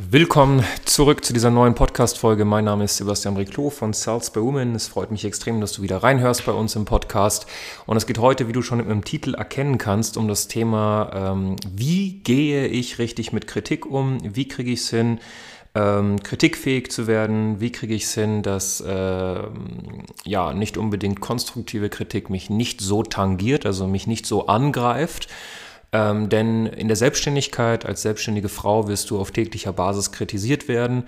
Willkommen zurück zu dieser neuen Podcast-Folge. Mein Name ist Sebastian Riclo von Sales by Women. Es freut mich extrem, dass du wieder reinhörst bei uns im Podcast. Und es geht heute, wie du schon im Titel erkennen kannst, um das Thema, ähm, wie gehe ich richtig mit Kritik um? Wie kriege ich es hin, ähm, kritikfähig zu werden? Wie kriege ich es hin, dass äh, ja nicht unbedingt konstruktive Kritik mich nicht so tangiert, also mich nicht so angreift? Ähm, denn in der Selbstständigkeit als selbstständige Frau wirst du auf täglicher Basis kritisiert werden.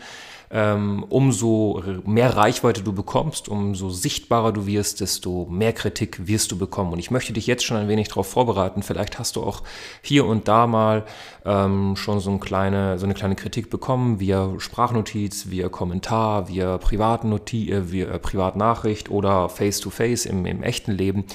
Ähm, umso mehr Reichweite du bekommst, umso sichtbarer du wirst, desto mehr Kritik wirst du bekommen. Und ich möchte dich jetzt schon ein wenig darauf vorbereiten. Vielleicht hast du auch hier und da mal ähm, schon so, ein kleine, so eine kleine Kritik bekommen, via Sprachnotiz, via Kommentar, via Privatnoti äh, via Privatnachricht oder face-to-face -face im, im echten Leben.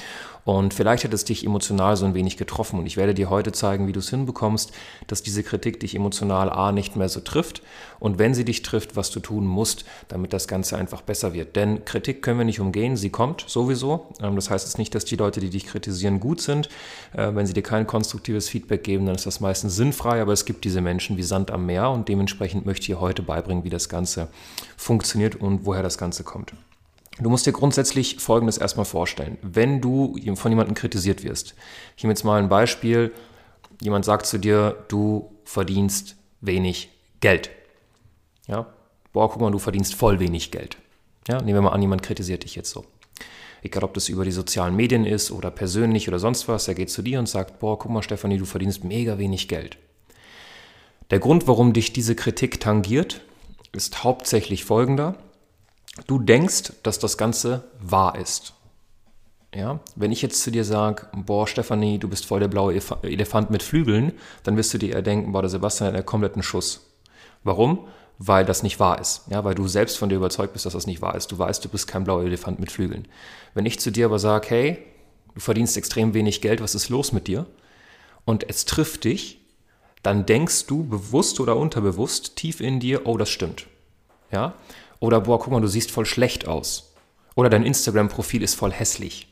Und vielleicht hat es dich emotional so ein wenig getroffen. Und ich werde dir heute zeigen, wie du es hinbekommst, dass diese Kritik dich emotional A nicht mehr so trifft. Und wenn sie dich trifft, was du tun musst, damit das Ganze einfach besser wird. Denn Kritik können wir nicht umgehen, sie kommt sowieso. Ähm, das heißt jetzt nicht, dass die Leute, die dich kritisieren, gut sind. Äh, wenn sie dir kein konstruktives Feedback geben, dann ist das meistens sinnfrei. Aber es gibt diese Menschen wie Sand am Meer. Und dementsprechend möchte ich dir heute beibringen, wie das Ganze funktioniert und woher das Ganze kommt. Du musst dir grundsätzlich Folgendes erstmal vorstellen. Wenn du von jemandem kritisiert wirst, ich nehme jetzt mal ein Beispiel, jemand sagt zu dir, du verdienst wenig Geld. Ja, boah, guck mal, du verdienst voll wenig Geld. Ja, nehmen wir mal an, jemand kritisiert dich jetzt so. Egal, ob das über die sozialen Medien ist oder persönlich oder sonst was, er geht zu dir und sagt, boah, guck mal, Stefanie, du verdienst mega wenig Geld. Der Grund, warum dich diese Kritik tangiert, ist hauptsächlich folgender. Du denkst, dass das Ganze wahr ist. Ja, wenn ich jetzt zu dir sage, boah, Stefanie, du bist voll der blaue Elefant mit Flügeln, dann wirst du dir eher denken, boah, der Sebastian hat einen kompletten Schuss. Warum? Weil das nicht wahr ist. Ja, weil du selbst von dir überzeugt bist, dass das nicht wahr ist. Du weißt, du bist kein blauer Elefant mit Flügeln. Wenn ich zu dir aber sage, hey, du verdienst extrem wenig Geld, was ist los mit dir? Und es trifft dich, dann denkst du bewusst oder unterbewusst tief in dir, oh, das stimmt. Ja? Oder boah, guck mal, du siehst voll schlecht aus. Oder dein Instagram-Profil ist voll hässlich.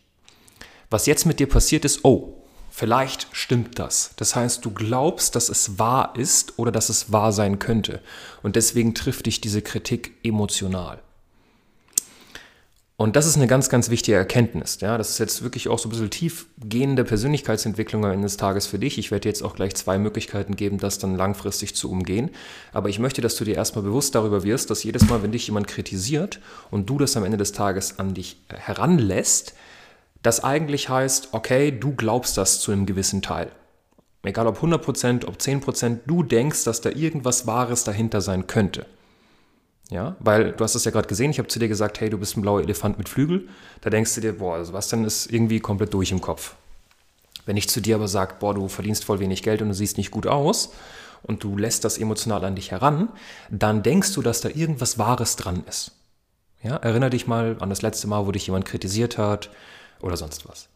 Was jetzt mit dir passiert ist, oh, vielleicht stimmt das. Das heißt, du glaubst, dass es wahr ist oder dass es wahr sein könnte. Und deswegen trifft dich diese Kritik emotional. Und das ist eine ganz, ganz wichtige Erkenntnis. Ja, das ist jetzt wirklich auch so ein bisschen tiefgehende Persönlichkeitsentwicklung am Ende des Tages für dich. Ich werde dir jetzt auch gleich zwei Möglichkeiten geben, das dann langfristig zu umgehen. Aber ich möchte, dass du dir erstmal bewusst darüber wirst, dass jedes Mal, wenn dich jemand kritisiert und du das am Ende des Tages an dich heranlässt, das eigentlich heißt, okay, du glaubst das zu einem gewissen Teil. Egal ob 100%, ob 10%, du denkst, dass da irgendwas Wahres dahinter sein könnte. Ja, weil du hast es ja gerade gesehen, ich habe zu dir gesagt, hey, du bist ein blauer Elefant mit Flügel. Da denkst du dir, boah, also was denn ist irgendwie komplett durch im Kopf. Wenn ich zu dir aber sage, boah, du verdienst voll wenig Geld und du siehst nicht gut aus und du lässt das emotional an dich heran, dann denkst du, dass da irgendwas Wahres dran ist. Ja, erinnere dich mal an das letzte Mal, wo dich jemand kritisiert hat oder sonst was.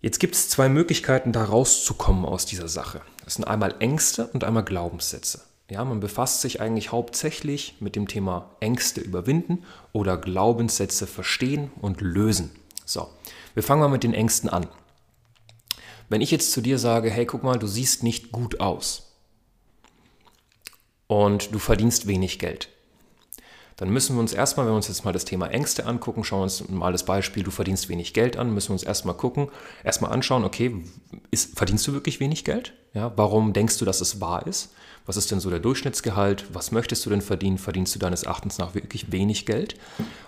Jetzt gibt es zwei Möglichkeiten, da rauszukommen aus dieser Sache. Das sind einmal Ängste und einmal Glaubenssätze. Ja, man befasst sich eigentlich hauptsächlich mit dem Thema Ängste überwinden oder Glaubenssätze verstehen und lösen. So, wir fangen mal mit den Ängsten an. Wenn ich jetzt zu dir sage, hey, guck mal, du siehst nicht gut aus und du verdienst wenig Geld, dann müssen wir uns erstmal, wenn wir uns jetzt mal das Thema Ängste angucken, schauen wir uns mal das Beispiel, du verdienst wenig Geld an, müssen wir uns erstmal gucken, erstmal anschauen, okay, ist, verdienst du wirklich wenig Geld? Ja, warum denkst du, dass es wahr ist? Was ist denn so der Durchschnittsgehalt? Was möchtest du denn verdienen? Verdienst du deines Erachtens nach wirklich wenig Geld?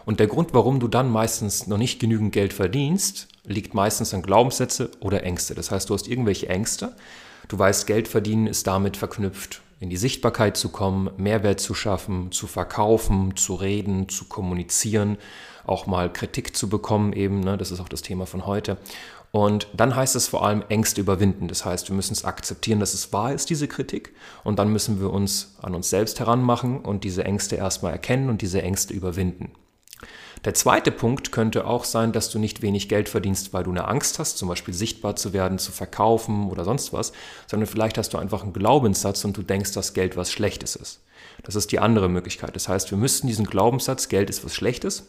Und der Grund, warum du dann meistens noch nicht genügend Geld verdienst, liegt meistens an Glaubenssätze oder Ängste. Das heißt, du hast irgendwelche Ängste. Du weißt, Geld verdienen ist damit verknüpft in die Sichtbarkeit zu kommen, Mehrwert zu schaffen, zu verkaufen, zu reden, zu kommunizieren, auch mal Kritik zu bekommen eben, ne, das ist auch das Thema von heute. Und dann heißt es vor allem Ängste überwinden. Das heißt, wir müssen es akzeptieren, dass es wahr ist, diese Kritik. Und dann müssen wir uns an uns selbst heranmachen und diese Ängste erstmal erkennen und diese Ängste überwinden. Der zweite Punkt könnte auch sein, dass du nicht wenig Geld verdienst, weil du eine Angst hast, zum Beispiel sichtbar zu werden, zu verkaufen oder sonst was, sondern vielleicht hast du einfach einen Glaubenssatz und du denkst, dass Geld was Schlechtes ist. Das ist die andere Möglichkeit. Das heißt, wir müssten diesen Glaubenssatz, Geld ist was Schlechtes,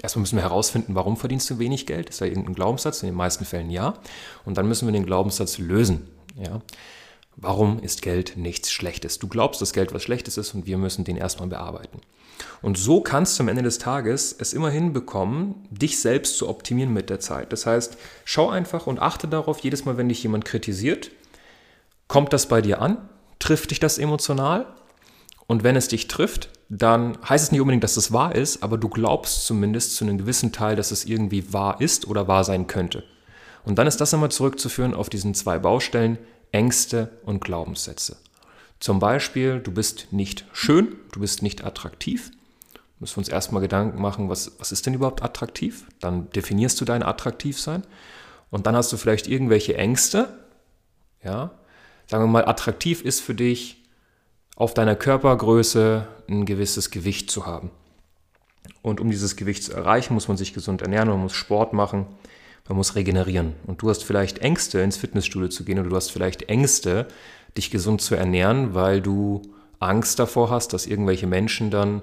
Erstmal müssen wir herausfinden, warum verdienst du wenig Geld? Ist da irgendein Glaubenssatz? In den meisten Fällen ja. Und dann müssen wir den Glaubenssatz lösen. Ja. Warum ist Geld nichts Schlechtes? Du glaubst, dass Geld was Schlechtes ist und wir müssen den erstmal bearbeiten. Und so kannst du am Ende des Tages es immer hinbekommen, dich selbst zu optimieren mit der Zeit. Das heißt, schau einfach und achte darauf, jedes Mal, wenn dich jemand kritisiert, kommt das bei dir an? Trifft dich das emotional? Und wenn es dich trifft, dann heißt es nicht unbedingt, dass es wahr ist, aber du glaubst zumindest zu einem gewissen Teil, dass es irgendwie wahr ist oder wahr sein könnte. Und dann ist das immer zurückzuführen auf diesen zwei Baustellen, Ängste und Glaubenssätze. Zum Beispiel, du bist nicht schön, du bist nicht attraktiv. Müssen wir uns erstmal Gedanken machen, was, was ist denn überhaupt attraktiv? Dann definierst du dein Attraktivsein. Und dann hast du vielleicht irgendwelche Ängste. Ja, sagen wir mal, attraktiv ist für dich, auf deiner Körpergröße ein gewisses Gewicht zu haben. Und um dieses Gewicht zu erreichen, muss man sich gesund ernähren, man muss Sport machen, man muss regenerieren. Und du hast vielleicht Ängste, ins Fitnessstudio zu gehen oder du hast vielleicht Ängste, dich gesund zu ernähren, weil du Angst davor hast, dass irgendwelche Menschen dann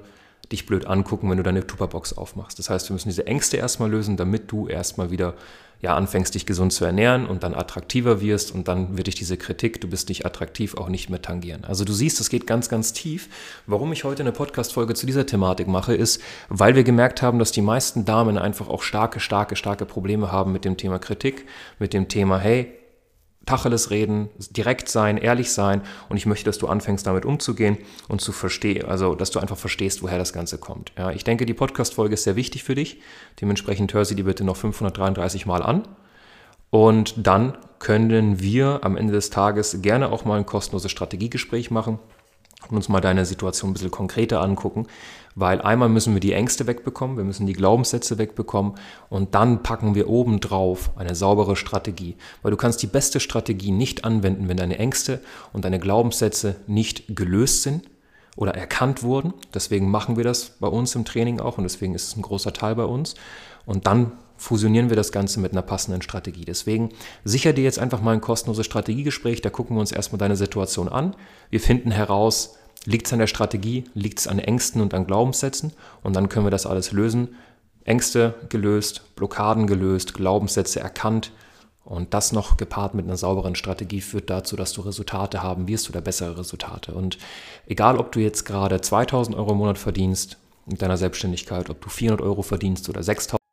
dich blöd angucken, wenn du deine Tupperbox aufmachst. Das heißt, wir müssen diese Ängste erstmal lösen, damit du erstmal wieder ja, anfängst, dich gesund zu ernähren und dann attraktiver wirst und dann wird dich diese Kritik, du bist nicht attraktiv, auch nicht mehr tangieren. Also du siehst, es geht ganz, ganz tief. Warum ich heute eine Podcast-Folge zu dieser Thematik mache, ist, weil wir gemerkt haben, dass die meisten Damen einfach auch starke, starke, starke Probleme haben mit dem Thema Kritik, mit dem Thema, hey, Tacheles reden, direkt sein, ehrlich sein und ich möchte, dass du anfängst damit umzugehen und zu verstehen, also dass du einfach verstehst, woher das Ganze kommt. Ja, ich denke, die Podcast-Folge ist sehr wichtig für dich. Dementsprechend hör sie dir bitte noch 533 Mal an. Und dann können wir am Ende des Tages gerne auch mal ein kostenloses Strategiegespräch machen und uns mal deine Situation ein bisschen konkreter angucken, weil einmal müssen wir die Ängste wegbekommen, wir müssen die Glaubenssätze wegbekommen und dann packen wir obendrauf eine saubere Strategie. Weil du kannst die beste Strategie nicht anwenden, wenn deine Ängste und deine Glaubenssätze nicht gelöst sind oder erkannt wurden. Deswegen machen wir das bei uns im Training auch und deswegen ist es ein großer Teil bei uns. Und dann fusionieren wir das Ganze mit einer passenden Strategie. Deswegen sicher dir jetzt einfach mal ein kostenloses Strategiegespräch, da gucken wir uns erstmal deine Situation an. Wir finden heraus, Liegt es an der Strategie? Liegt es an Ängsten und an Glaubenssätzen? Und dann können wir das alles lösen. Ängste gelöst, Blockaden gelöst, Glaubenssätze erkannt. Und das noch gepaart mit einer sauberen Strategie führt dazu, dass du Resultate haben wirst oder bessere Resultate. Und egal, ob du jetzt gerade 2000 Euro im Monat verdienst mit deiner Selbstständigkeit, ob du 400 Euro verdienst oder 6000.